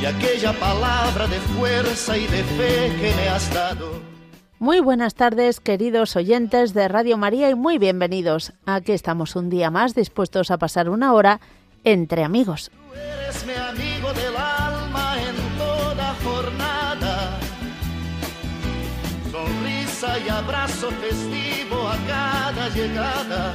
y aquella palabra de fuerza y de fe que me has dado. Muy buenas tardes, queridos oyentes de Radio María y muy bienvenidos. Aquí estamos un día más dispuestos a pasar una hora entre amigos. Tú eres mi amigo del alma en toda jornada. Sonrisa y abrazo festivo a cada llegada.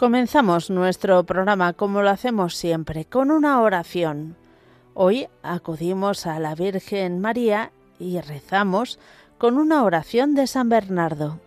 Comenzamos nuestro programa como lo hacemos siempre, con una oración. Hoy acudimos a la Virgen María y rezamos con una oración de San Bernardo.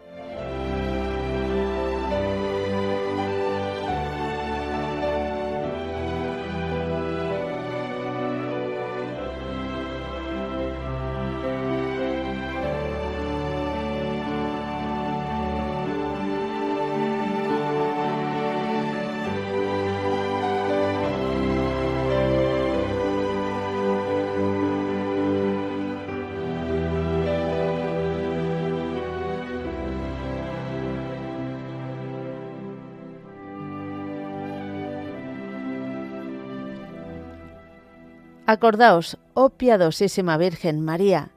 Acordaos, oh piadosísima Virgen María,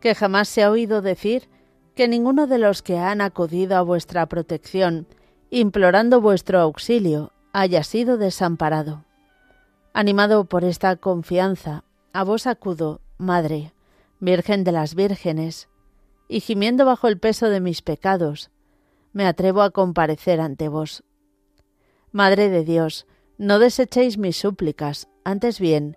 que jamás se ha oído decir que ninguno de los que han acudido a vuestra protección, implorando vuestro auxilio, haya sido desamparado. Animado por esta confianza, a vos acudo, Madre, Virgen de las Vírgenes, y gimiendo bajo el peso de mis pecados, me atrevo a comparecer ante vos. Madre de Dios, no desechéis mis súplicas, antes bien,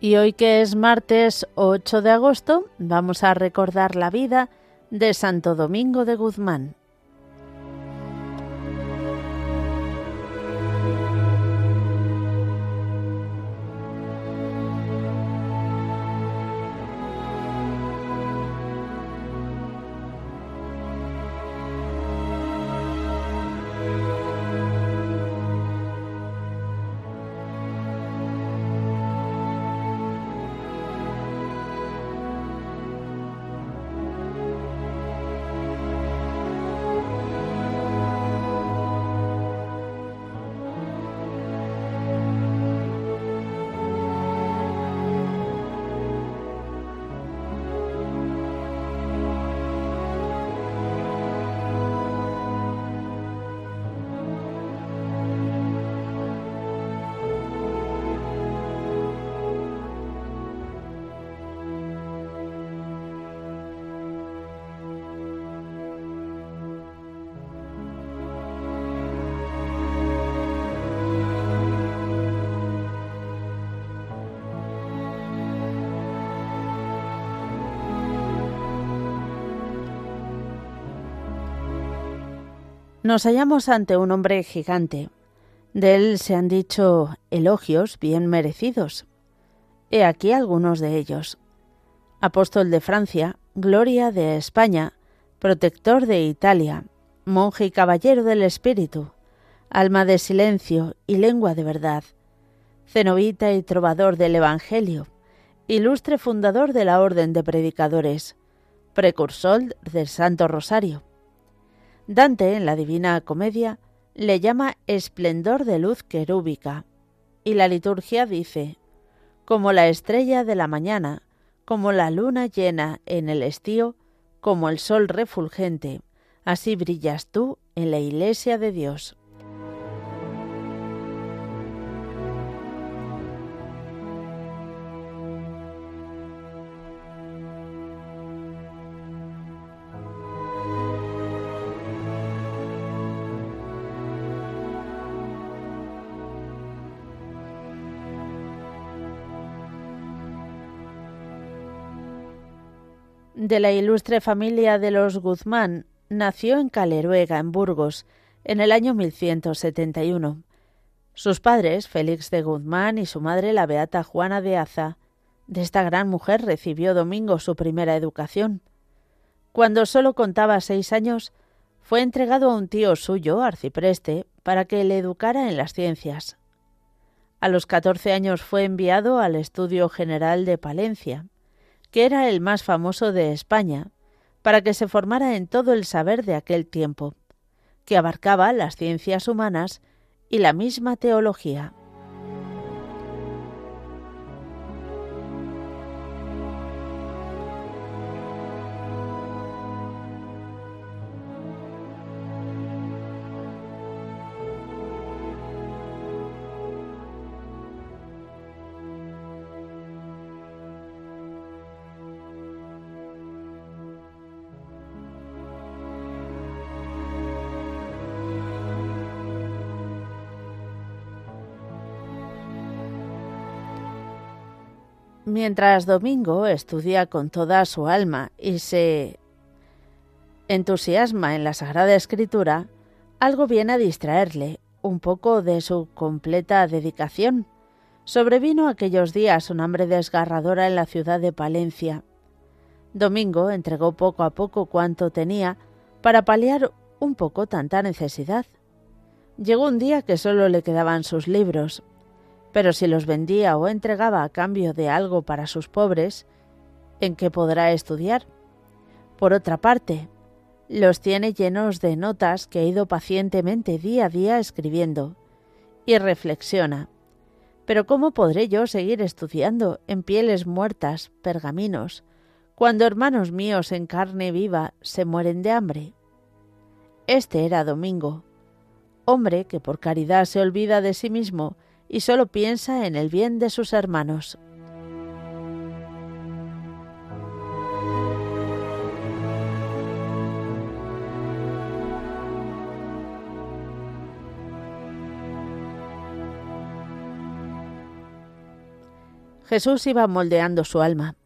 Y hoy que es martes 8 de agosto, vamos a recordar la vida de Santo Domingo de Guzmán. Nos hallamos ante un hombre gigante. De él se han dicho elogios bien merecidos. He aquí algunos de ellos. Apóstol de Francia, gloria de España, protector de Italia, monje y caballero del Espíritu, alma de silencio y lengua de verdad, cenobita y trovador del Evangelio, ilustre fundador de la Orden de Predicadores, precursor del Santo Rosario. Dante, en la Divina Comedia, le llama esplendor de luz querúbica, y la liturgia dice, como la estrella de la mañana, como la luna llena en el estío, como el sol refulgente, así brillas tú en la iglesia de Dios. De la ilustre familia de los Guzmán, nació en Caleruega, en Burgos, en el año 1171. Sus padres, Félix de Guzmán y su madre, la beata Juana de Aza, de esta gran mujer recibió Domingo su primera educación. Cuando sólo contaba seis años, fue entregado a un tío suyo, arcipreste, para que le educara en las ciencias. A los catorce años fue enviado al Estudio General de Palencia, que era el más famoso de España, para que se formara en todo el saber de aquel tiempo, que abarcaba las ciencias humanas y la misma teología. Mientras Domingo estudia con toda su alma y se entusiasma en la Sagrada Escritura, algo viene a distraerle un poco de su completa dedicación. Sobrevino aquellos días un hambre desgarradora en la ciudad de Palencia. Domingo entregó poco a poco cuanto tenía para paliar un poco tanta necesidad. Llegó un día que solo le quedaban sus libros, pero si los vendía o entregaba a cambio de algo para sus pobres, ¿en qué podrá estudiar? Por otra parte, los tiene llenos de notas que ha ido pacientemente día a día escribiendo, y reflexiona. Pero ¿cómo podré yo seguir estudiando en pieles muertas, pergaminos, cuando hermanos míos en carne viva se mueren de hambre? Este era Domingo, hombre que por caridad se olvida de sí mismo y solo piensa en el bien de sus hermanos. Jesús iba moldeando su alma.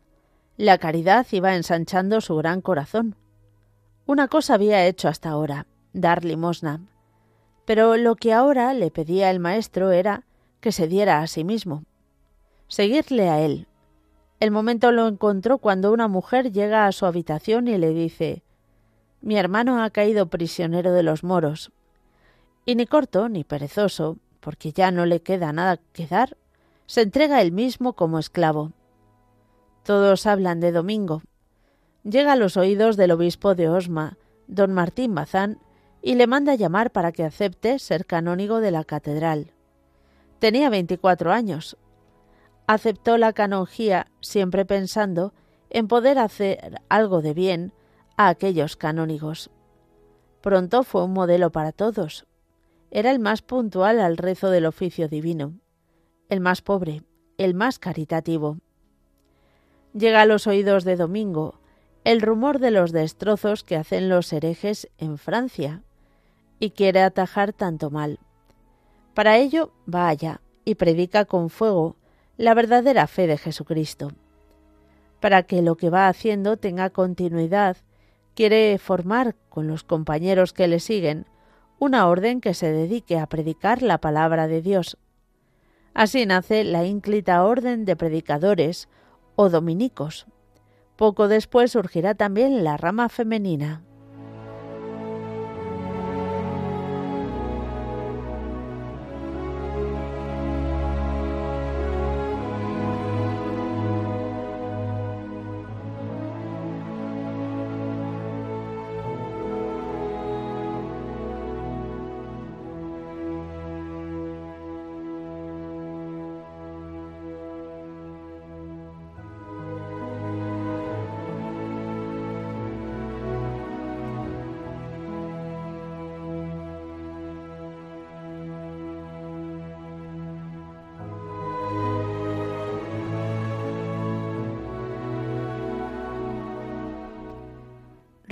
La caridad iba ensanchando su gran corazón. Una cosa había hecho hasta ahora, dar limosna. Pero lo que ahora le pedía el Maestro era que se diera a sí mismo. Seguirle a él. El momento lo encontró cuando una mujer llega a su habitación y le dice Mi hermano ha caído prisionero de los moros. Y ni corto ni perezoso, porque ya no le queda nada que dar, se entrega él mismo como esclavo. Todos hablan de Domingo. Llega a los oídos del obispo de Osma, don Martín Bazán, y le manda llamar para que acepte ser canónigo de la catedral. Tenía 24 años. Aceptó la canonjía siempre pensando en poder hacer algo de bien a aquellos canónigos. Pronto fue un modelo para todos. Era el más puntual al rezo del oficio divino, el más pobre, el más caritativo. Llega a los oídos de Domingo el rumor de los destrozos que hacen los herejes en Francia, y quiere atajar tanto mal. Para ello va allá y predica con fuego la verdadera fe de Jesucristo. Para que lo que va haciendo tenga continuidad, quiere formar con los compañeros que le siguen una orden que se dedique a predicar la palabra de Dios. Así nace la ínclita orden de predicadores o dominicos. Poco después surgirá también la rama femenina.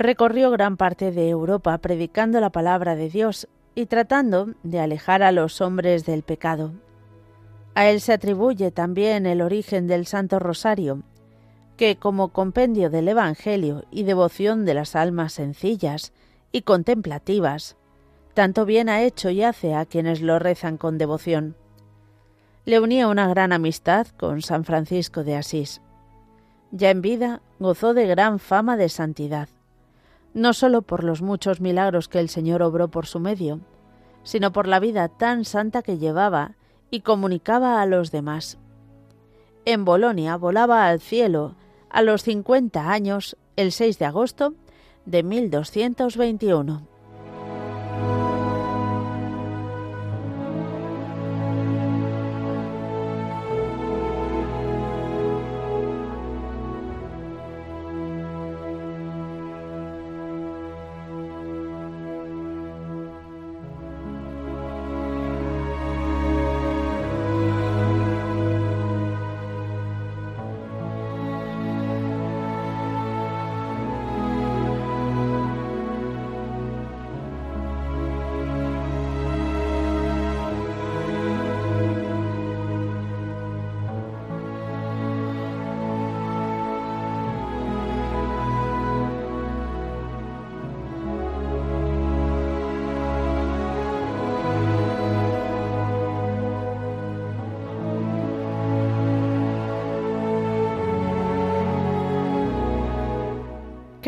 Recorrió gran parte de Europa predicando la palabra de Dios y tratando de alejar a los hombres del pecado. A él se atribuye también el origen del Santo Rosario, que como compendio del Evangelio y devoción de las almas sencillas y contemplativas, tanto bien ha hecho y hace a quienes lo rezan con devoción. Le unía una gran amistad con San Francisco de Asís. Ya en vida gozó de gran fama de santidad no sólo por los muchos milagros que el Señor obró por su medio, sino por la vida tan santa que llevaba y comunicaba a los demás. En Bolonia volaba al cielo a los 50 años el 6 de agosto de 1221.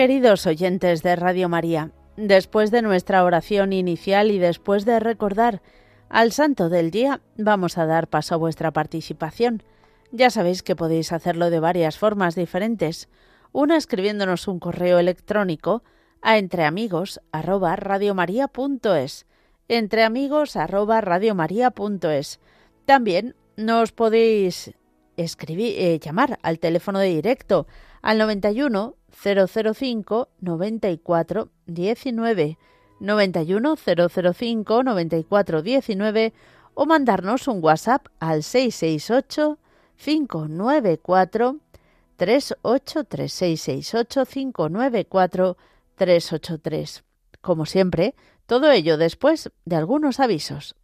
Queridos oyentes de Radio María, después de nuestra oración inicial y después de recordar al santo del día, vamos a dar paso a vuestra participación. Ya sabéis que podéis hacerlo de varias formas diferentes. Una escribiéndonos un correo electrónico a entreamigos@radiomaria.es, entreamigos@radiomaria.es. También nos podéis escribir, eh, llamar al teléfono de directo al 91 005 94 19 91 005 94 19 o mandarnos un WhatsApp al 668 594 383 668 594 383. Como siempre, todo ello después de algunos avisos.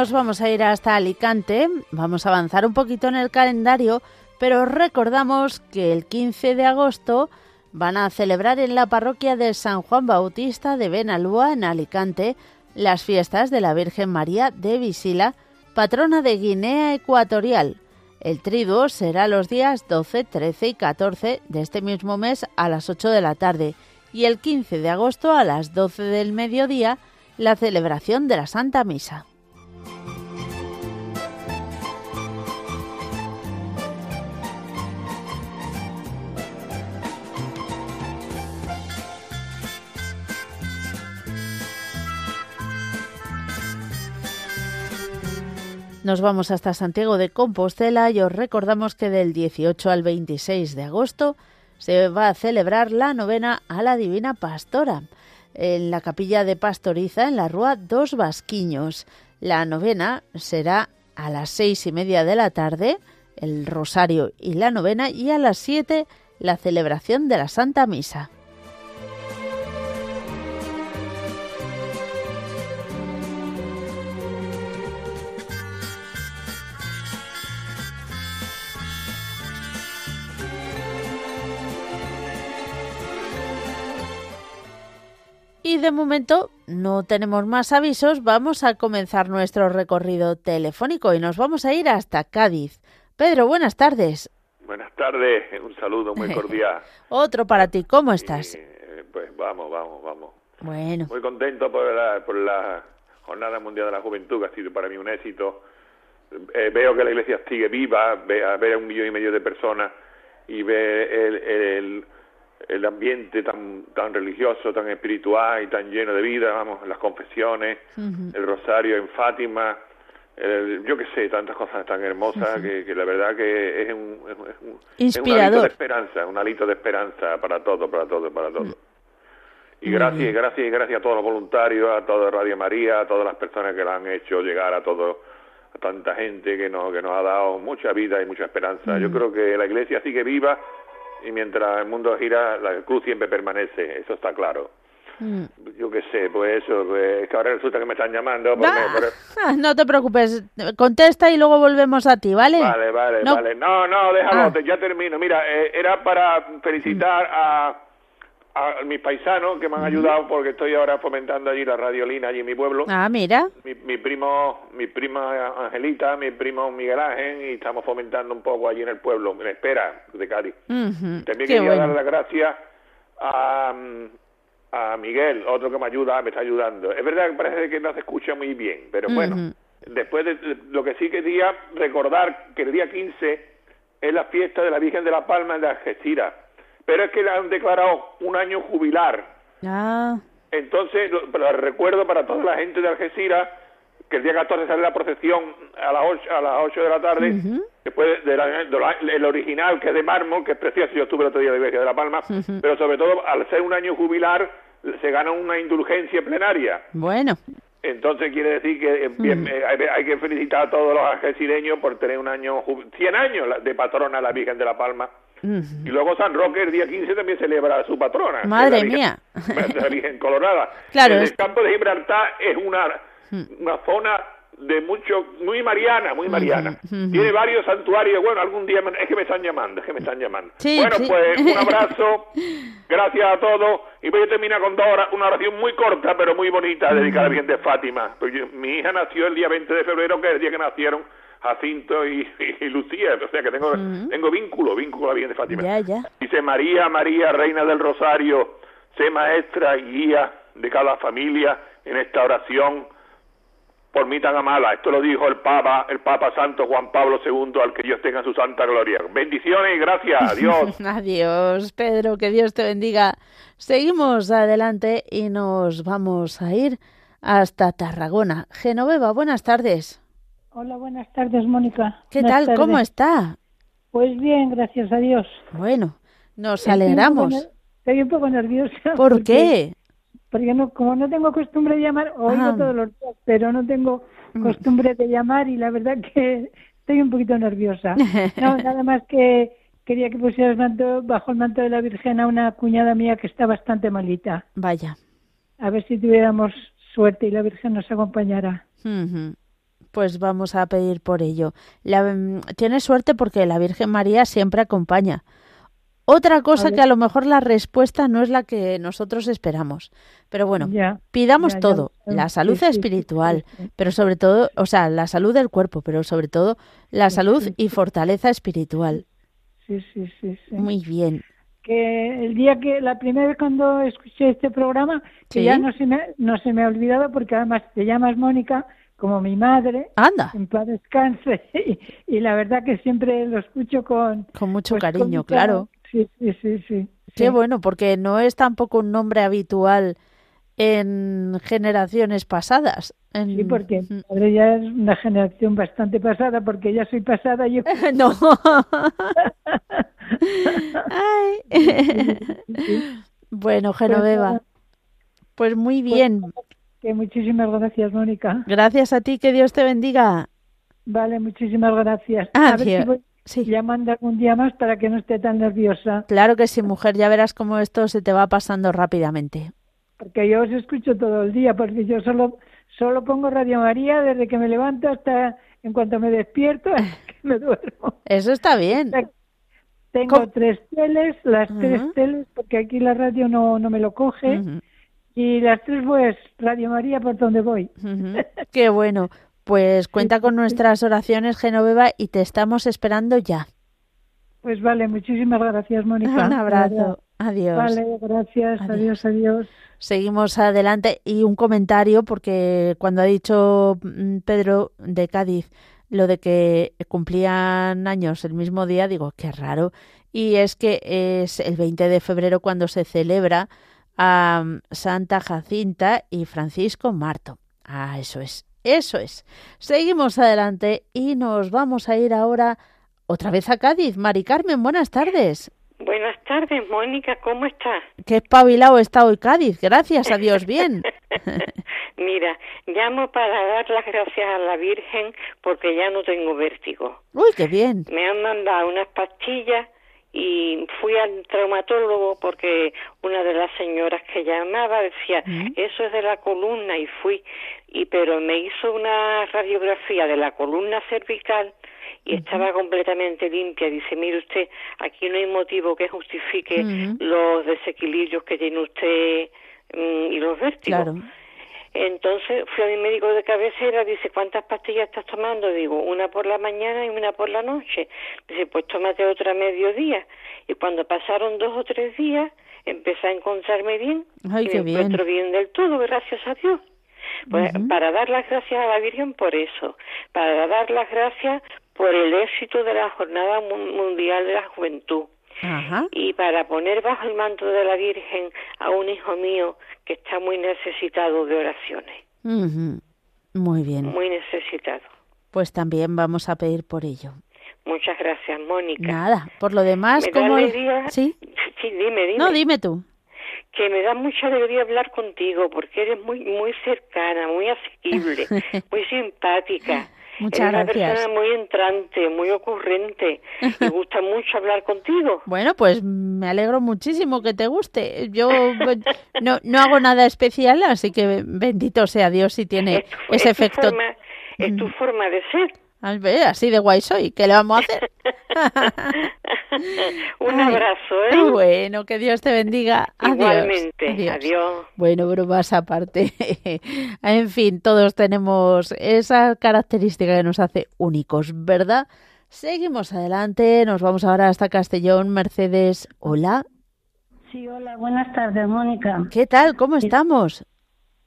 Nos vamos a ir hasta Alicante, vamos a avanzar un poquito en el calendario, pero recordamos que el 15 de agosto van a celebrar en la parroquia de San Juan Bautista de Benalúa, en Alicante, las fiestas de la Virgen María de Visila, patrona de Guinea Ecuatorial. El triduo será los días 12, 13 y 14 de este mismo mes a las 8 de la tarde y el 15 de agosto a las 12 del mediodía la celebración de la Santa Misa. Nos vamos hasta Santiago de Compostela y os recordamos que del 18 al 26 de agosto se va a celebrar la novena a la Divina Pastora en la capilla de Pastoriza en la Rúa Dos Vasquiños. La novena será a las seis y media de la tarde, el rosario y la novena, y a las siete la celebración de la Santa Misa. De momento no tenemos más avisos, vamos a comenzar nuestro recorrido telefónico y nos vamos a ir hasta Cádiz. Pedro, buenas tardes. Buenas tardes, un saludo muy cordial. Otro para ti, ¿cómo estás? pues vamos, vamos, vamos. Bueno. Muy contento por la, por la Jornada Mundial de la Juventud, que ha sido para mí un éxito. Eh, veo que la iglesia sigue viva, ve, a ver a un millón y medio de personas y ve el, el el ambiente tan tan religioso, tan espiritual y tan lleno de vida, vamos, las confesiones, el rosario en Fátima, yo qué sé, tantas cosas tan hermosas que, que, la verdad que es un, es un, alito de esperanza, un alito de esperanza para todo, para todo, para todo. Y gracias, gracias, gracias a todos los voluntarios, a toda Radio María, a todas las personas que la han hecho llegar a todo, a tanta gente que nos, que nos ha dado mucha vida y mucha esperanza. Yo creo que la iglesia sigue viva y mientras el mundo gira, la cruz siempre permanece, eso está claro. Mm. Yo qué sé, pues eso, pues que ahora resulta que me están llamando. Ah, no te preocupes, contesta y luego volvemos a ti, ¿vale? Vale, vale, no. vale. No, no, déjalo, ah. ya termino. Mira, eh, era para felicitar a a mis paisanos que me han ayudado porque estoy ahora fomentando allí la radiolina allí en mi pueblo. Ah, mira. Mi, mi primo, mi prima Angelita, mi primo Miguel Ángel y estamos fomentando un poco allí en el pueblo, en espera de Cádiz. También quería dar las gracias a, a Miguel, otro que me ayuda, me está ayudando. Es verdad que parece que no se escucha muy bien, pero bueno, después de, lo que sí quería recordar que el día 15 es la fiesta de la Virgen de la Palma en Algeciras pero es que le han declarado un año jubilar. Ah. Entonces, lo, recuerdo para toda la gente de Algeciras que el día 14 sale la procesión a las 8, a las 8 de la tarde, después del original, que es de mármol, que es precioso, yo estuve el otro día de Iglesia de La Palma, pero sobre todo, al ser un año jubilar, se gana una indulgencia plenaria. Bueno. Entonces quiere decir que eh, bien, eh, hay, que felicitar a todos los algecireños por tener un año, 100 años de patrona la Virgen de La Palma. Y luego San Roque el día 15 también celebra a su patrona. Madre mía. La Virgen Colorada. Claro, el campo de Gibraltar es una, una zona de mucho, muy mariana, muy mariana. Tiene varios santuarios. Bueno, algún día es que me están llamando, es que me están llamando. bueno, pues un abrazo, gracias a todos. Y voy a terminar con dos horas, una oración muy corta, pero muy bonita, dedicada a la Virgen de Fátima. Pues mi hija nació el día 20 de febrero, que es el día que nacieron Jacinto y, Lucía, o sea que tengo, tengo vínculo, vínculo a la Virgen de Fátima. Dice María, María, Reina del Rosario, sé maestra y guía de cada familia en esta oración por mí tan amada. Esto lo dijo el Papa, el Papa Santo Juan Pablo II, al que Dios tenga su santa gloria. Bendiciones y gracias. Adiós. Adiós, Pedro, que Dios te bendiga. Seguimos adelante y nos vamos a ir hasta Tarragona. Genoveva, buenas tardes. Hola, buenas tardes, Mónica. ¿Qué tal? ¿Cómo está? Pues bien, gracias a Dios. Bueno, nos alegramos. Estoy un poco, nerviosa. ¿Por qué? Porque no, como no tengo costumbre de llamar, oigo ah. todos los días, pero no tengo mm. costumbre de llamar y la verdad que estoy un poquito nerviosa. No, nada más que quería que pusieras bajo el manto de la Virgen a una cuñada mía que está bastante malita. Vaya. A ver si tuviéramos suerte y la Virgen nos acompañara. Pues vamos a pedir por ello. La, mm, tienes suerte porque la Virgen María siempre acompaña. Otra cosa que a lo mejor la respuesta no es la que nosotros esperamos. Pero bueno, pidamos todo, la salud espiritual, pero sobre todo, o sea, la salud del cuerpo, pero sobre todo la salud y fortaleza espiritual. Sí, sí, sí, sí. Muy bien. Que el día que, la primera vez cuando escuché este programa, que ya no se, me, no se me ha olvidado porque además te llamas Mónica, como mi madre. Anda. En paz descanse. Y, la verdad que siempre lo escucho con... Con mucho pues, cariño, claro. Sí, sí, sí, sí. Qué bueno, porque no es tampoco un nombre habitual en generaciones pasadas. Sí, porque mi madre ya es una generación bastante pasada, porque ya soy pasada yo. no. bueno, Genoveva. Pues muy pues bien. Que muchísimas gracias, Mónica. Gracias a ti, que Dios te bendiga. Vale, muchísimas gracias. Adiós. Sí. Llamando algún día más para que no esté tan nerviosa. Claro que sí, mujer. Ya verás cómo esto se te va pasando rápidamente. Porque yo os escucho todo el día, porque yo solo, solo pongo Radio María desde que me levanto hasta en cuanto me despierto, que me duermo. Eso está bien. Tengo tres teles, las tres teles, porque aquí la radio no, no me lo coge. Y las tres, pues, Radio María por donde voy. Qué bueno. Pues cuenta con nuestras oraciones, Genoveva, y te estamos esperando ya. Pues vale, muchísimas gracias, Mónica. Un abrazo. Adiós. Vale, gracias. Adiós, adiós. Seguimos adelante y un comentario porque cuando ha dicho mm, Pedro de Cádiz lo de que cumplían años el mismo día, digo, qué raro. Y es que es el 20 de febrero cuando se celebra a Santa Jacinta y Francisco Marto. Ah, eso es. Eso es. Seguimos adelante y nos vamos a ir ahora otra vez a Cádiz. Mari Carmen, buenas tardes. Buenas tardes, Mónica, ¿cómo estás? Qué espabilado está hoy Cádiz, gracias a Dios, bien. Mira, llamo para dar las gracias a la Virgen porque ya no tengo vértigo. Uy, qué bien. Me han mandado unas pastillas y fui al traumatólogo porque una de las señoras que llamaba decía eso es de la columna y fui y pero me hizo una radiografía de la columna cervical y estaba completamente limpia. Dice, mire usted, aquí no hay motivo que justifique los desequilibrios que tiene usted mm, y los vértigos. Claro. Entonces fui a mi médico de cabecera, dice, ¿cuántas pastillas estás tomando? Digo, una por la mañana y una por la noche. Dice, pues tómate otra mediodía. Y cuando pasaron dos o tres días, empecé a encontrarme bien. Ay, y me encuentro bien del todo, gracias a Dios. Pues, Para dar las gracias a la Virgen por eso, para dar las gracias por el éxito de la Jornada Mundial de la Juventud. Y para poner bajo el manto de la Virgen a un hijo mío que está muy necesitado de oraciones. Muy bien. Muy necesitado. Pues también vamos a pedir por ello. Muchas gracias, Mónica. Nada, por lo demás, como ¿Sí? sí, dime, dime. No, dime tú. Que me da mucha alegría hablar contigo porque eres muy muy cercana, muy asequible, muy simpática. Muchas una gracias. persona muy entrante, muy ocurrente. Me gusta mucho hablar contigo. Bueno, pues me alegro muchísimo que te guste. Yo no, no hago nada especial, así que bendito sea Dios si tiene ese efecto. es tu forma de ser. Así de guay soy, ¿qué le vamos a hacer? Un abrazo, ¿eh? Bueno, que Dios te bendiga. Igualmente, adiós. Bueno, bromas aparte. en fin, todos tenemos esa característica que nos hace únicos, ¿verdad? Seguimos adelante, nos vamos ahora hasta Castellón. Mercedes, hola. Sí, hola, buenas tardes, Mónica. ¿Qué tal? ¿Cómo estamos?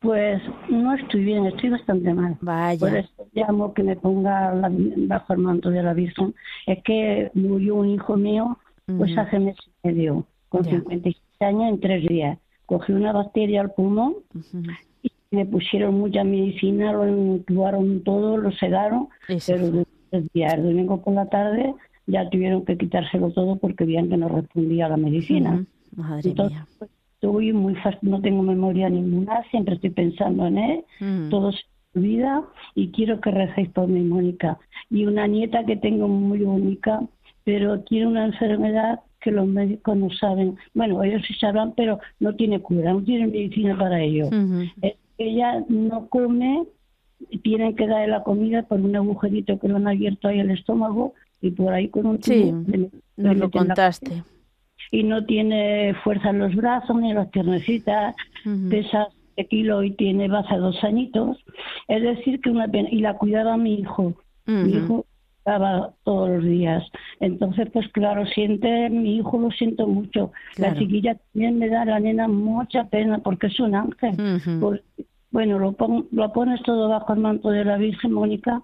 Pues no estoy bien, estoy bastante mal. Vaya. Por eso llamo que me ponga bajo el manto de la Virgen. Es que murió un hijo mío, pues hace meses y medio, con 56 años en tres días. Cogí una bacteria al pulmón y me pusieron mucha medicina, lo intubaron todo, lo sedaron, pero el día, el domingo por la tarde ya tuvieron que quitárselo todo porque veían que no respondía a la medicina. Madre mía. Pues, estoy muy no tengo memoria ninguna, siempre estoy pensando en él, mm. todo se olvida y quiero que recéis por mi Mónica. Y una nieta que tengo muy única, pero tiene una enfermedad que los médicos no saben, bueno, ellos sí saben, pero no tiene cura, no tiene medicina para ello. Ella no come tienen que darle la comida por un agujerito que lo han abierto ahí el estómago y por ahí con un sí, nos lo contaste. Y no tiene fuerza en los brazos ni en las piernecitas, pesa de kilo y tiene base dos añitos. Es decir, que una pena. Y la cuidaba mi hijo. Mi hijo estaba todos los días. Entonces, pues claro, siente, mi hijo lo siento mucho. La chiquilla también me da la nena mucha pena porque es un ángel. bueno, lo, lo pones todo bajo el manto de la Virgen Mónica.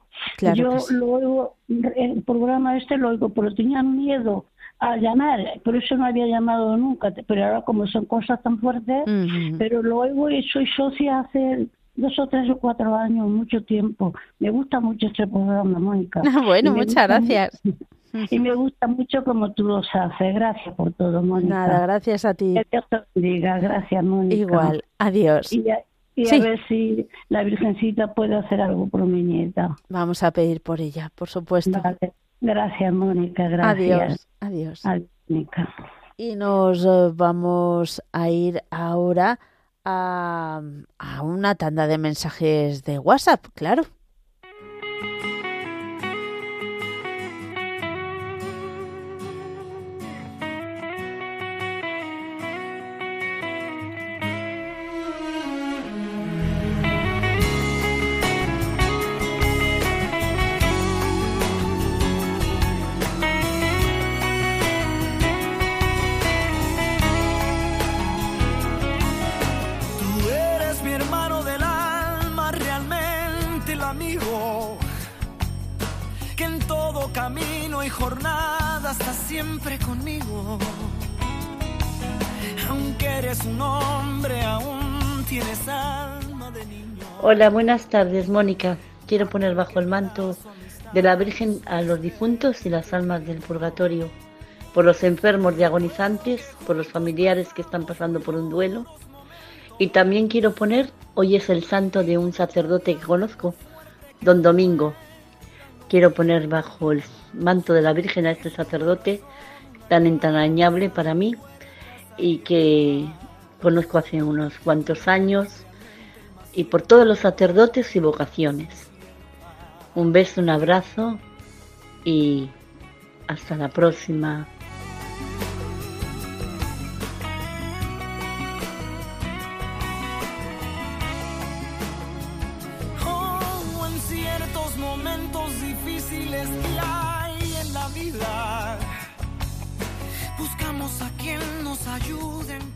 Yo lo oigo, el programa este lo oigo, pero tenía miedo a llamar, por eso no había llamado nunca, pero ahora como son cosas tan fuertes, pero lo oigo y soy socia hace dos o tres o cuatro años, mucho tiempo. Me gusta mucho este programa, Mónica. bueno, muchas gracias. y me gusta mucho como tú lo haces. Gracias por todo, Mónica. Nada, gracias a ti. Que Dios te bendiga. Gracias, Mónica. Igual, adiós. Y, a, ver si la Virgencita puede hacer algo por mi nieta. Vamos a pedir por ella, por supuesto. Gracias, Mónica. Gracias. Adiós. Adiós. Mónica. Y nos eh, vamos a ir ahora a, a una tanda de mensajes de WhatsApp, claro. Buenas tardes, Mónica. Quiero poner bajo el manto de la Virgen a los difuntos y las almas del purgatorio, por los enfermos y agonizantes, por los familiares que están pasando por un duelo. Y también quiero poner, hoy es el santo de un sacerdote que conozco, don Domingo. Quiero poner bajo el manto de la Virgen a este sacerdote tan entrañable para mí y que conozco hace unos cuantos años y por todos los sacerdotes y vocaciones. Un beso, un abrazo y hasta la próxima.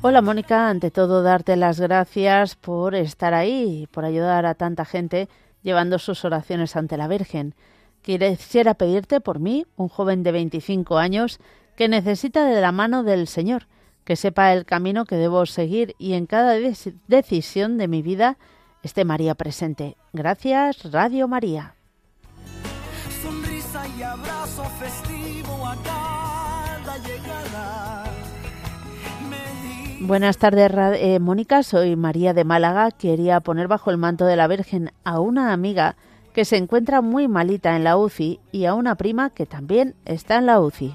Hola Mónica, ante todo darte las gracias por estar ahí, por ayudar a tanta gente llevando sus oraciones ante la Virgen. Quisiera pedirte por mí, un joven de 25 años, que necesita de la mano del Señor, que sepa el camino que debo seguir y en cada decisión de mi vida esté María presente. Gracias, Radio María. Buenas tardes, eh, Mónica. Soy María de Málaga. Quería poner bajo el manto de la Virgen a una amiga que se encuentra muy malita en la UCI y a una prima que también está en la UCI.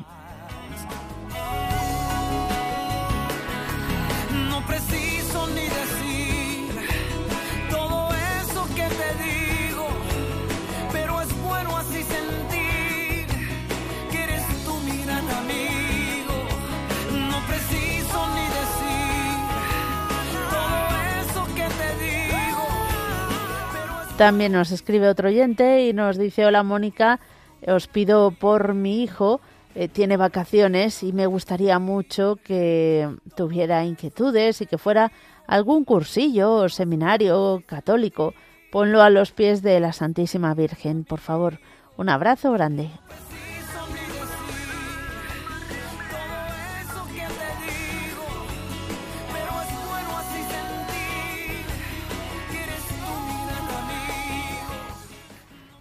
También nos escribe otro oyente y nos dice, hola Mónica, os pido por mi hijo, eh, tiene vacaciones y me gustaría mucho que tuviera inquietudes y que fuera algún cursillo o seminario católico. Ponlo a los pies de la Santísima Virgen, por favor. Un abrazo grande.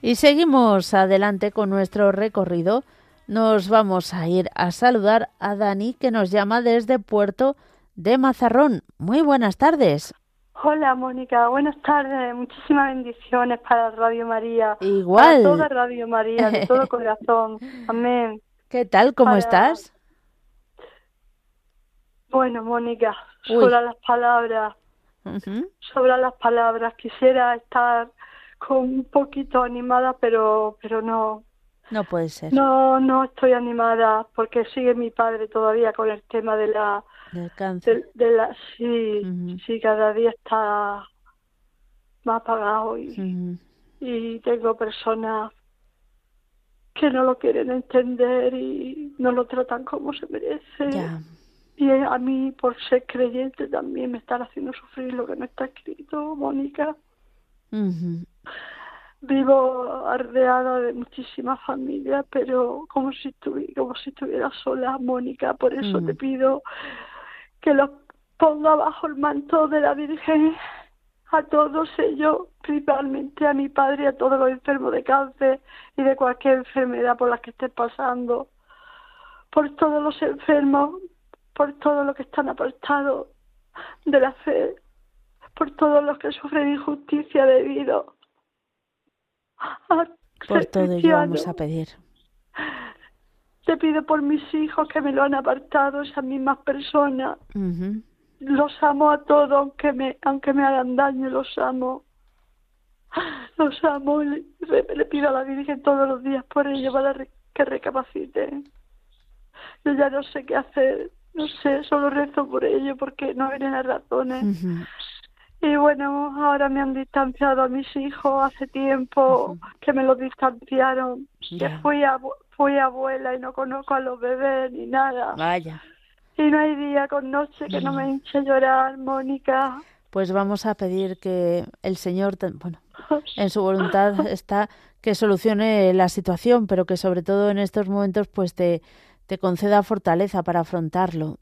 Y seguimos adelante con nuestro recorrido. Nos vamos a ir a saludar a Dani que nos llama desde Puerto de Mazarrón. Muy buenas tardes. Hola Mónica, buenas tardes. Muchísimas bendiciones para Radio María. Igual. Para toda Radio María, de todo corazón. Amén. ¿Qué tal? ¿Cómo estás? Bueno, Mónica, sobre las palabras, sobre las palabras, quisiera estar con un poquito animada, pero, pero no. No puede ser. No, no estoy animada porque sigue mi padre todavía con el tema de la. Del cáncer. De, la, sí, sí, cada día está más apagado y, y tengo personas que no lo quieren entender y no lo tratan como se merece. Y a mí, por ser creyente, también me están haciendo sufrir lo que no está escrito, Mónica. Vivo ardeada de muchísimas familias, pero como si, estuviera, como si estuviera sola, Mónica. Por eso te pido que los ponga bajo el manto de la Virgen a todos ellos, principalmente a mi padre y a todos los enfermos de cáncer y de cualquier enfermedad por la que estén pasando, por todos los enfermos, por todos los que están apartados de la fe, por todos los que sufren injusticia debido a por todo ello vamos a pedir. Te pido por mis hijos que me lo han apartado, esas mismas personas los amo a todos, aunque me, aunque me hagan daño, los amo. Los amo y le, pido a la Virgen todos los días por ello para que recapacite. Yo ya no sé qué hacer, no sé, solo rezo por ello porque no vienen las razones. Y bueno, ahora me han distanciado a mis hijos hace tiempo que me los distanciaron. Que fui, fui abuela y no conozco a los bebés ni nada. Vaya. Y no hay día con noche que no me hinche llorar, Mónica. Pues vamos a pedir que el Señor, bueno, en su voluntad está que solucione la situación, pero que sobre todo en estos momentos pues te, te conceda fortaleza para afrontarlo.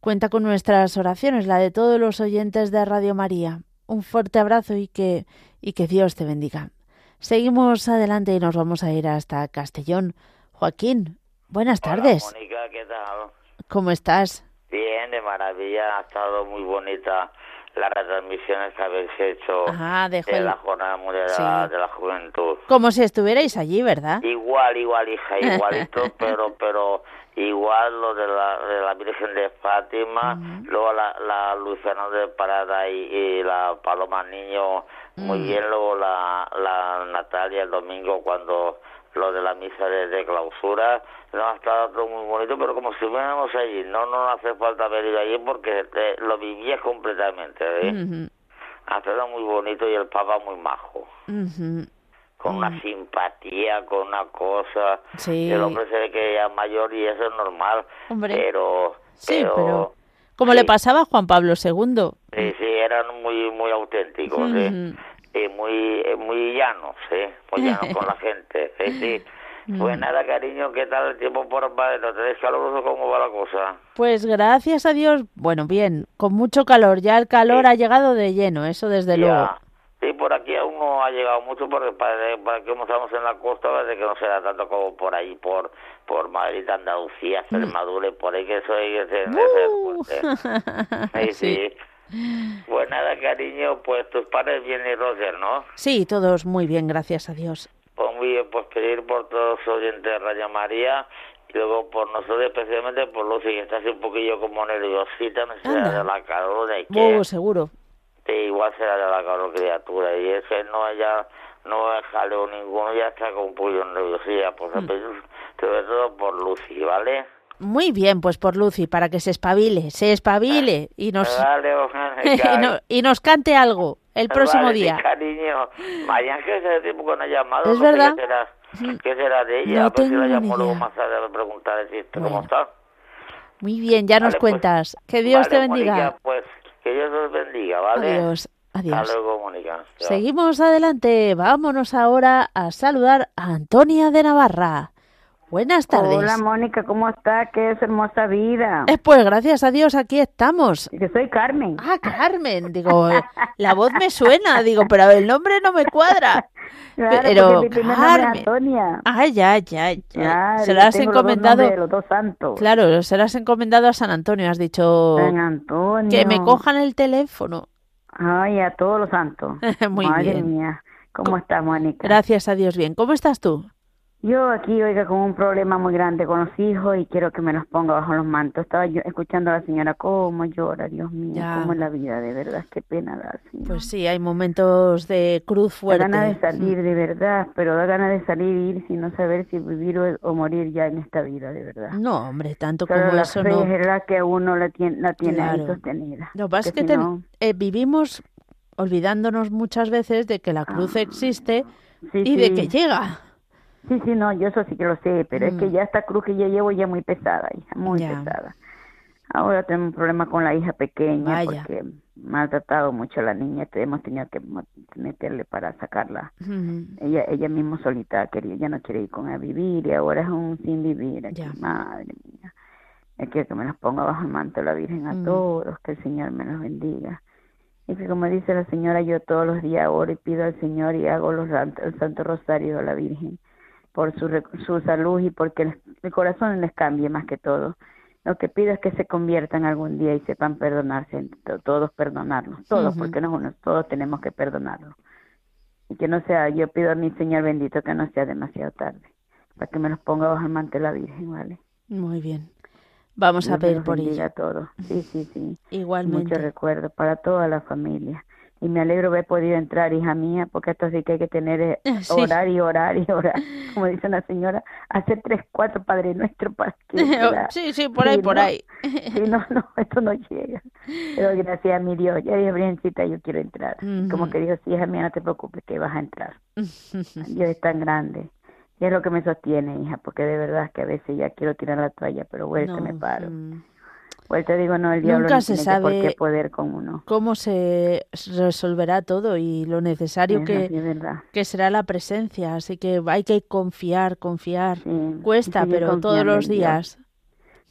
Cuenta con nuestras oraciones, la de todos los oyentes de Radio María. Un fuerte abrazo y que, y que Dios te bendiga. Seguimos adelante y nos vamos a ir hasta Castellón. Joaquín, buenas tardes. Mónica, ¿qué tal? ¿Cómo estás? Bien, de maravilla. Ha estado muy bonita las retransmisiones que habéis hecho de, la Jornada Mundial de, la, Juventud. Como si estuvierais allí, ¿verdad? Igual, igual, hija, igualito, pero pero igual lo de la, de la Virgen de Fátima, luego la, la Luciano de Parada y, la Paloma Niño, muy mm. bien, luego la, la Natalia el domingo cuando lo de la misa de, clausura, no ha estado todo muy bonito, pero como si estuviéramos allí, no nos hace falta venir allí porque lo vivía completamente, ¿eh? Ha estado muy bonito y el Papa muy majo. Con una mm. simpatía, con una cosa. El hombre se ve que ya es mayor y eso es normal. Pero. Sí, pero. como le pasaba a Juan Pablo II. Sí, sí, eran muy, muy auténticos. ¿eh? y muy eh, muy llanos, ¿eh? Muy llanos con la gente, sí. Pues mm. nada, cariño, ¿qué tal el tiempo por ¿No ¿Te caluroso cómo va la cosa? Pues gracias a Dios, bueno, bien, con mucho calor. Ya el calor ha llegado de lleno, eso desde luego. Sí, por aquí aún no ha llegado mucho porque para, para que estamos en la costa, parece que no será tanto como por ahí, por por Madrid, Andalucía, mm. Extremadura y por ahí que ser, uh. sí. Pues nada, cariño, pues tus padres bien y Roger, ¿no? Sí, todos muy bien, gracias a Dios. Pues muy bien, pues pedir por todos los oyentes de Radio María y luego por nosotros especialmente por Lucy, que está así un poquillo como nerviosita, no será de la calor. Y que, oh, seguro. Sí, igual será de la calor criatura y es que no ella no es jaleo ninguno, ya está con un poquillo nerviosilla, pues mm. sobre todo por Lucy, ¿vale? Muy bien, pues por Lucy, para que se espabile, se espabile y nos, y, nos cante algo el próximo día. cariño. Mañana que ese tiempo que no ha llamado, ¿Es verdad? ¿qué será, de ella? No tengo si la llamo luego más tarde a preguntar cómo está. Muy bien, ya nos pues, cuentas. que Dios te bendiga. pues que Dios os bendiga, ¿vale? Adiós. Adiós. Hasta luego, Mónica. Seguimos adelante. Vámonos ahora a saludar a Antonia de Navarra. Buenas tardes. Hola Mónica, ¿cómo está? Qué es hermosa vida. Eh, pues gracias a Dios aquí estamos. Yo soy Carmen. Ah, Carmen. Digo, la voz me suena, digo, pero el nombre no me cuadra. Claro, pero mi Carmen. Antonia. Ah, ya, ya, ya. se lo has encomendado. Los, los dos santos. Claro, se lo has encomendado a San Antonio. Has dicho. San Antonio. Que me cojan el teléfono. Ay, a todos los santos. Muy Madre bien. mía. ¿Cómo estás, Mónica? Gracias a Dios, bien. ¿Cómo estás tú? Yo aquí, oiga, con un problema muy grande con los hijos y quiero que me los ponga bajo los mantos. Estaba yo escuchando a la señora cómo llora, Dios mío, cómo es la vida, de verdad, qué pena da. Pues sí, hay momentos de cruz fuerte. Da ganas de salir, de verdad, pero da ganas de salir y ir sin no saber si vivir o, morir ya en esta vida, de verdad. No, hombre, tanto como eso no. es verdad que uno la tiene, la tiene ahí sostenida. Lo que pasa es que eh, vivimos olvidándonos muchas veces de que la cruz ah, existe y de que llega. Sí, sí, no, yo eso sí que lo sé, pero es que mm. ya esta cruz que yo llevo ya muy pesada, hija, muy pesada. Ahora tenemos un problema con la hija pequeña porque me ha tratado mucho la niña, hemos tenido que meterle para sacarla. Ella ella misma solita quería, ya no quiere ir con a vivir y ahora es un sin vivir. Madre mía. Es que, que me los ponga bajo el manto la Virgen a mm. todos, que el Señor me los bendiga. Y que como dice la señora, yo todos los días oro y pido al Señor y hago los, el Santo Rosario a la Virgen por su, su salud y porque el, corazón les cambie más que todo. Lo que pido es que se conviertan algún día y sepan perdonarse, todos perdonarnos, todos, porque no uno, todos tenemos que perdonarlo. Y que no sea, yo pido a mi Señor bendito que no sea demasiado tarde, para que me los ponga bajo el manto de la Virgen, ¿vale? Muy bien. Vamos a ver por ella. todo. Sí, sí, sí. Igualmente. Mucho recuerdo para toda la familia y me alegro haber podido entrar, hija mía, porque esto sí que hay que tener eh, orar y orar y orar, como dice la señora, hacer tres, cuatro Padre Nuestro para que... sí, sí, por ahí, por ahí. Sí, no, no, esto no llega. Pero gracias a mi Dios, ya dije, Briancita, yo quiero entrar. Como que dijo, sí, hija mía, no te preocupes, que vas a entrar. Dios es tan grande. Y es lo que me sostiene, hija, porque de verdad que a veces ya quiero tirar la toalla, pero vuelta me paro. Pues te digo, no, el diablo Nunca se sabe por qué poder con uno. cómo se resolverá todo y lo necesario que, que será la presencia. Así que hay que confiar, confiar. Cuesta, pero todos los días.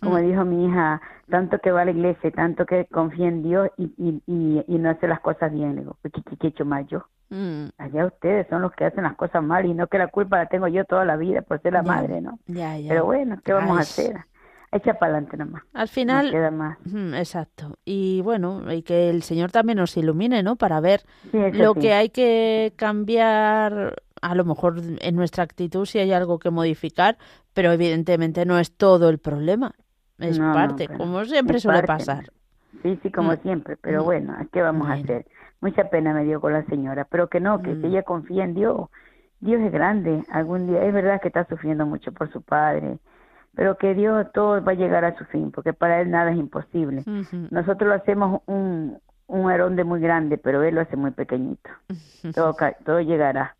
Como mm. dijo mi hija, tanto que va a la iglesia, tanto que confía en Dios y, y, y, no hace las cosas bien. Le digo, ¿qué, he hecho mal yo? Mm. Allá ustedes son los que hacen las cosas mal y no que la culpa la tengo yo toda la vida por ser la madre, ¿no? Pero bueno, ¿qué vamos a hacer? Echa para adelante nomás. Al final. queda más. exacto. Y bueno, y que el Señor también nos ilumine, ¿no? Para ver lo que hay que cambiar, a lo mejor en nuestra actitud, si hay algo que modificar, pero evidentemente no es todo el problema. Es parte, como siempre suele pasar. Sí, sí, como mm. siempre, pero mm. bueno, ¿qué vamos a hacer? Mucha pena me dio con la señora, pero que no, que, que mm. ella confía en Dios. Dios es grande, algún día es verdad que está sufriendo mucho por su padre, pero que Dios todo va a llegar a su fin, porque para Él nada es imposible. Nosotros lo hacemos un, un muy grande, pero Él lo hace muy pequeñito. todo, todo llegará.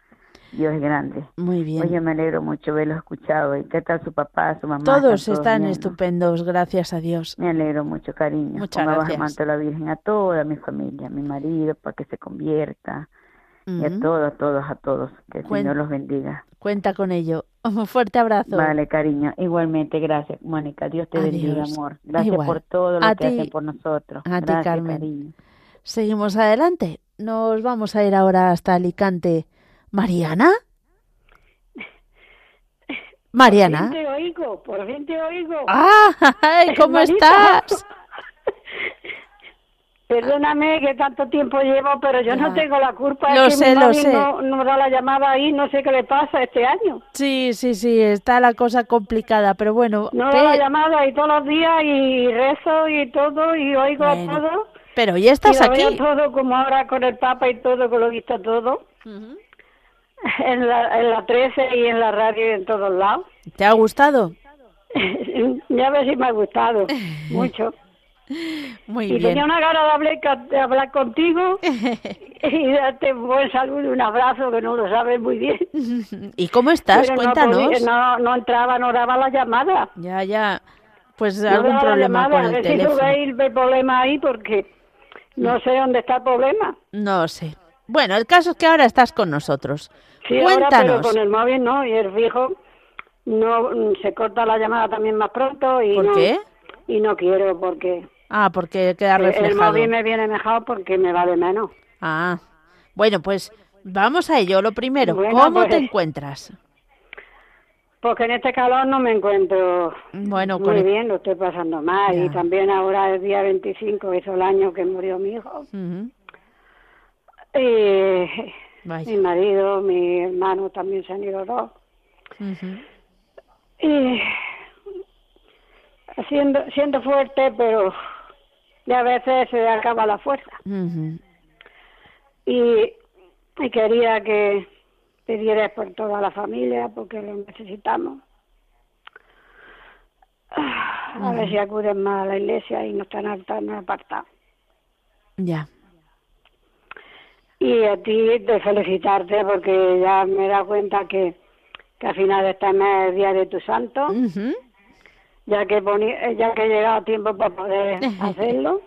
Dios es grande. Muy bien. Oye, me alegro mucho haberlo escuchado. ¿Y qué tal su papá, su mamá? Todos están, estupendos, gracias a Dios. Me alegro mucho, cariño. Muchas gracias. manto la Virgen a toda mi familia, a mi marido, para que se convierta. Y a todos, a todos, a todos. Que el Señor los bendiga. Cuenta con ello. Un fuerte abrazo. Vale, cariño. Igualmente, gracias, Mónica. Dios te bendiga, amor. Gracias por todo lo que hacen por nosotros. A ti, Carmen. Seguimos adelante. Nos vamos a ir ahora hasta Alicante. ¿Mariana? Mariana. Por fin te oigo, por fin te oigo. ¡Ah! ¿Cómo estás? Perdóname que tanto tiempo llevo, pero yo no tengo la culpa. Lo sé, lo sé. No, da la llamada ahí, no sé qué le pasa este año. Sí, sí, sí, está la cosa complicada, pero bueno. No da la llamada y todos los días y rezo y todo y oigo todo. Pero ya estás y aquí. todo como ahora con el Papa y todo, que lo he visto todo. en, la, en la 13 y en la radio y en todos lados. ¿Te ha gustado? ya ves si me ha gustado, mucho. Muy y tenía una gana de hablar, contigo y darte un buen saludo, un abrazo, que no lo sabes muy bien. ¿Y cómo estás? Cuéntanos. No, no, entraba, no daba la llamada. Ya, ya. Pues algún problema con el teléfono. Si el problema ahí porque no sé dónde está el problema. No sé. Bueno, el caso es que ahora estás con nosotros. Sí, Cuéntanos. Ahora, pero con el móvil no, y el fijo no se corta la llamada también más pronto y ¿Por qué? Y no quiero porque Ah, porque queda reflejado. El móvil me viene mejor porque me vale menos. Ah, bueno, pues vamos a ello. Lo primero, ¿cómo te pues, encuentras? Porque en este calor no me encuentro bueno, muy bien, lo estoy pasando mal. Y también ahora el día 25 hizo el año que murió mi hijo. Y mi marido, mi hermano también se han ido dos. Y siendo, siendo fuerte, pero ya a veces se acaba la fuerza. y, y quería que pidieras por toda la familia, porque lo necesitamos. A ver si acuden más a la iglesia y no están tan apartados. Ya. Y a ti de felicitarte porque ya me he dado cuenta que, que al final de este mes es el día de tu santo. Ya que, ya que he llegado tiempo para poder hacerlo.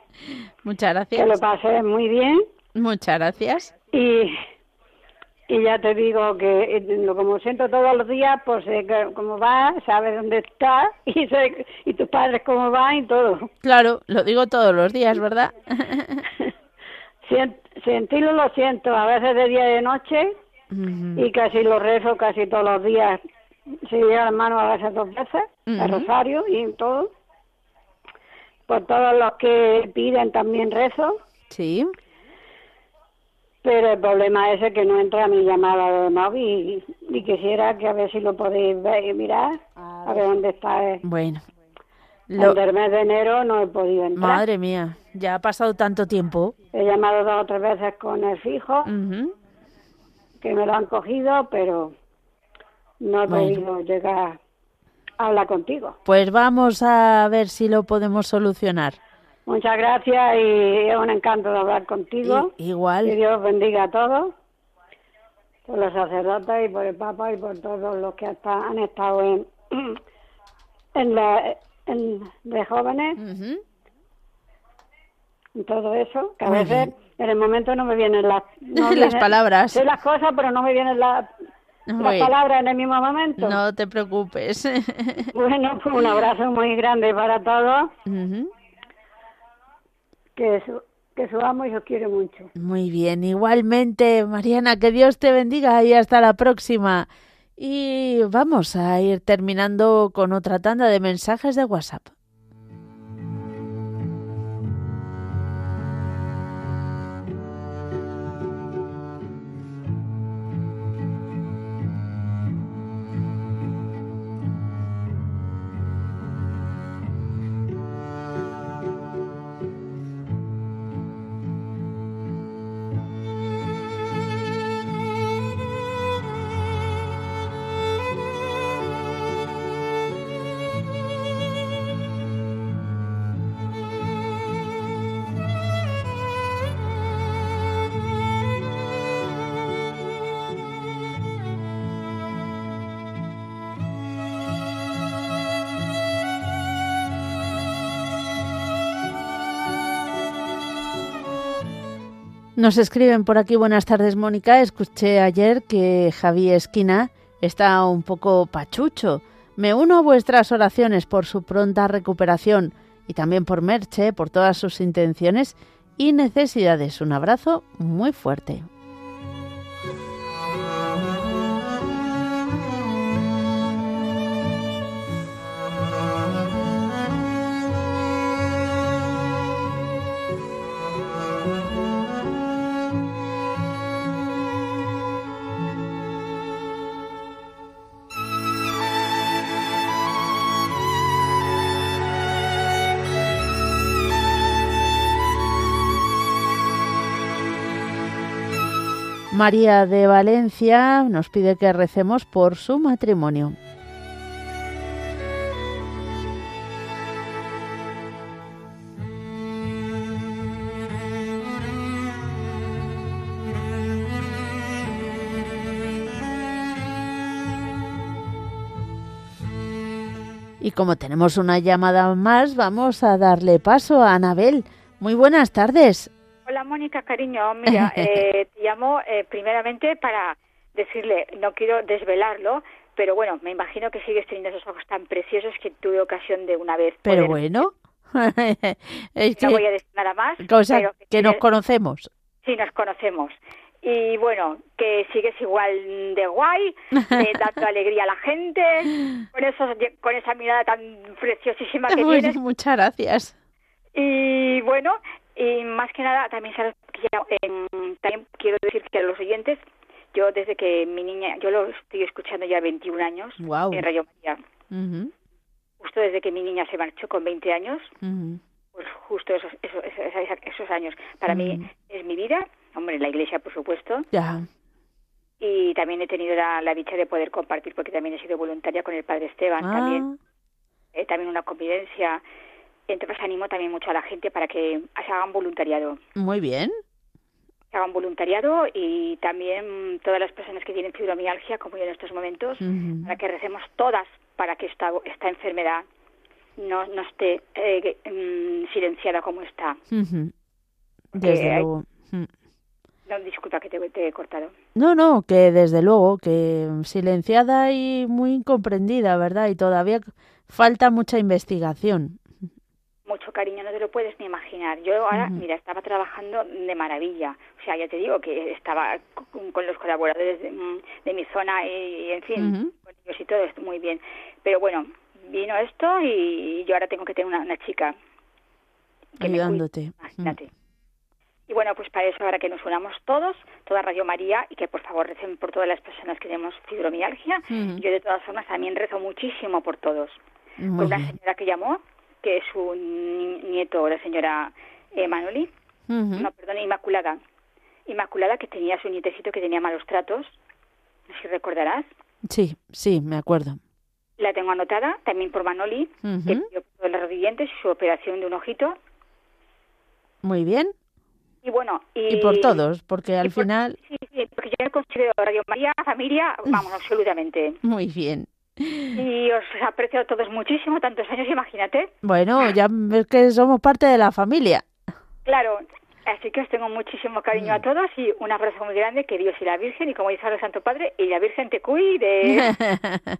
Muchas gracias. Que lo pasé muy bien. Muchas gracias. Y, y ya te digo que eh, como siento todos los días, pues sé cómo va, sabes dónde está y sé y tus padres cómo van y todo. Claro, lo digo todos los días, ¿verdad? sentirlo lo siento, a veces de día y de noche y casi lo rezo casi todos los días. Se llega la mano a veces dos veces, el rosario y todo. Por todos los que piden también rezo. Sí. Pero el problema es que no entra mi llamada de móvil y, quisiera que a ver si lo podéis ver y mirar, a ver dónde está. Bueno. Lo... El mes de enero no he podido entrar. Madre mía, ya ha pasado tanto tiempo. He llamado dos o tres veces con el fijo, que me lo han cogido, pero no he podido llegar a hablar contigo. Pues vamos a ver si lo podemos solucionar. Muchas gracias y es un encanto de hablar contigo. igual. Que Dios bendiga a todos, por los sacerdotes y por el Papa y por todos los que hasta han estado en, en la en, de jóvenes. En todo eso, que a veces en el momento no me vienen las, las palabras. Sé las cosas, pero no me vienen las, las palabras en el mismo momento. No te preocupes. bueno, pues un abrazo muy grande para todos que su, que su amo y os quiere mucho. Muy bien, igualmente, Mariana, que Dios te bendiga y hasta la próxima. Y vamos a ir terminando con otra tanda de mensajes de WhatsApp. Nos escriben por aquí, buenas tardes Mónica, escuché ayer que Javi Esquina está un poco pachucho. Me uno a vuestras oraciones por su pronta recuperación y también por Merche, por todas sus intenciones y necesidades. Un abrazo muy fuerte. María de Valencia nos pide que recemos por su matrimonio. Y como tenemos una llamada más, vamos a darle paso a Anabel. Muy buenas tardes. Hola Mónica, cariño, mira, eh, te llamo eh, primeramente para decirle, no quiero desvelarlo, pero bueno, me imagino que sigues teniendo esos ojos tan preciosos que tuve ocasión de una vez. Pero bueno, no voy a decir nada más. Cosa que, nos conocemos. Sí, nos conocemos. Y bueno, que sigues igual de guay, de dando alegría a la gente, con, esos, con esa mirada tan preciosísima que tienes. Muchas gracias. Y bueno, y más que nada, también, quiero decir que a los oyentes Yo desde que mi niña, yo lo estoy escuchando ya 21 años en Radio María. Justo desde que mi niña se marchó con 20 años, pues justo esos, esos, esos, años. Para mí es mi vida, hombre, la iglesia por supuesto. Ya. Y también he tenido la, dicha de poder compartir, porque también he sido voluntaria con el Padre Esteban, ah. también. Eh, también una convivencia. Entonces animo también mucho a la gente para que se hagan voluntariado. Muy bien hagan voluntariado y también todas las personas que tienen fibromialgia, como yo en estos momentos, para que recemos todas para que esta, esta enfermedad no, no esté eh, mm, silenciada como está. Desde luego. No, disculpa que te, he cortado. No, no, que desde luego, que silenciada y muy incomprendida, ¿verdad? Y todavía falta mucha investigación mucho cariño, no te lo puedes ni imaginar. Yo ahora, mira, estaba trabajando de maravilla. O sea, ya te digo que estaba con, los colaboradores de, mi zona y, en fin, con ellos y todo, muy bien. Pero bueno, vino esto y yo ahora tengo que tener una, chica. Ayudándote. Imagínate. Y bueno, pues para eso ahora que nos unamos todos, toda Radio María, y que por favor recen por todas las personas que tenemos fibromialgia. Yo de todas formas también rezo muchísimo por todos. por una señora que llamó, que es un nieto, la señora eh, Manoli, no, perdón, Inmaculada. Inmaculada, que tenía su nietecito que tenía malos tratos, si recordarás. Sí, sí, me acuerdo. La tengo anotada también por Manoli, que pidió por los dientes y su operación de un ojito. Muy bien. Y bueno, y, por todos, porque al final... Sí, sí, porque yo considero Radio María, familia, vamos, absolutamente. Muy bien. Y os aprecio a todos muchísimo, tantos años, imagínate. Bueno, ya ves que somos parte de la familia. Claro, así que os tengo muchísimo cariño a mm. todos y un abrazo muy grande, que Dios y la Virgen, y como dice el Santo Padre, y la Virgen te cuide.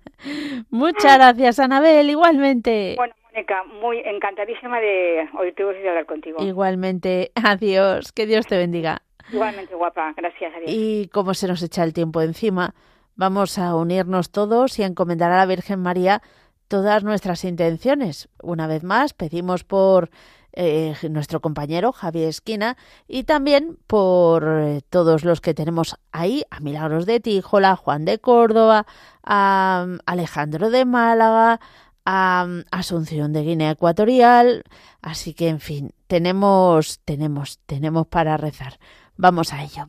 Muchas gracias, Anabel, igualmente. Bueno, Mónica, muy encantadísima de oírte y de hablar contigo. Igualmente, adiós, que Dios te bendiga. Igualmente, guapa, gracias, adiós. Y como se nos echa el tiempo encima, Vamos a unirnos todos y a encomendar a la Virgen María todas nuestras intenciones. Una vez más, pedimos por eh, nuestro compañero Javier Esquina y también por eh, todos los que tenemos ahí, a Milagros de Tíjola, Juan de Córdoba, a um, Alejandro de Málaga, a um, Asunción de Guinea Ecuatorial. Así que, en fin, tenemos, tenemos, tenemos para rezar. Vamos a ello.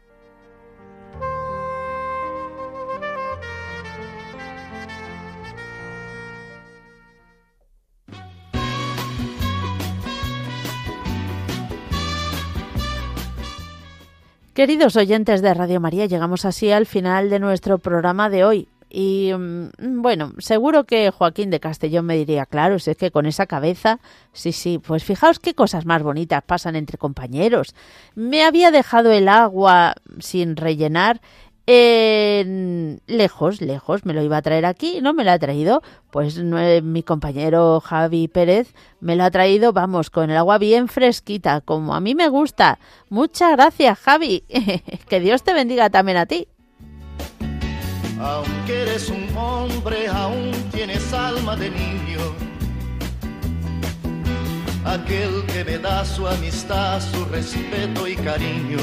Queridos oyentes de Radio María, llegamos así al final de nuestro programa de hoy. Y mm, bueno, seguro que Joaquín de Castellón me diría, claro, si es que con esa cabeza, sí, sí, pues fijaos qué cosas más bonitas pasan entre compañeros. Me había dejado el agua sin rellenar lejos, lejos, me lo iba a traer aquí, no me lo ha traído. Pues mi compañero Javi Pérez me lo ha traído, vamos, con el agua bien fresquita, como a mí me gusta. Muchas gracias, Javi. que Dios te bendiga también a ti. Aunque eres un hombre, aún tienes alma de niño. Aquel que me da su amistad, su respeto y cariño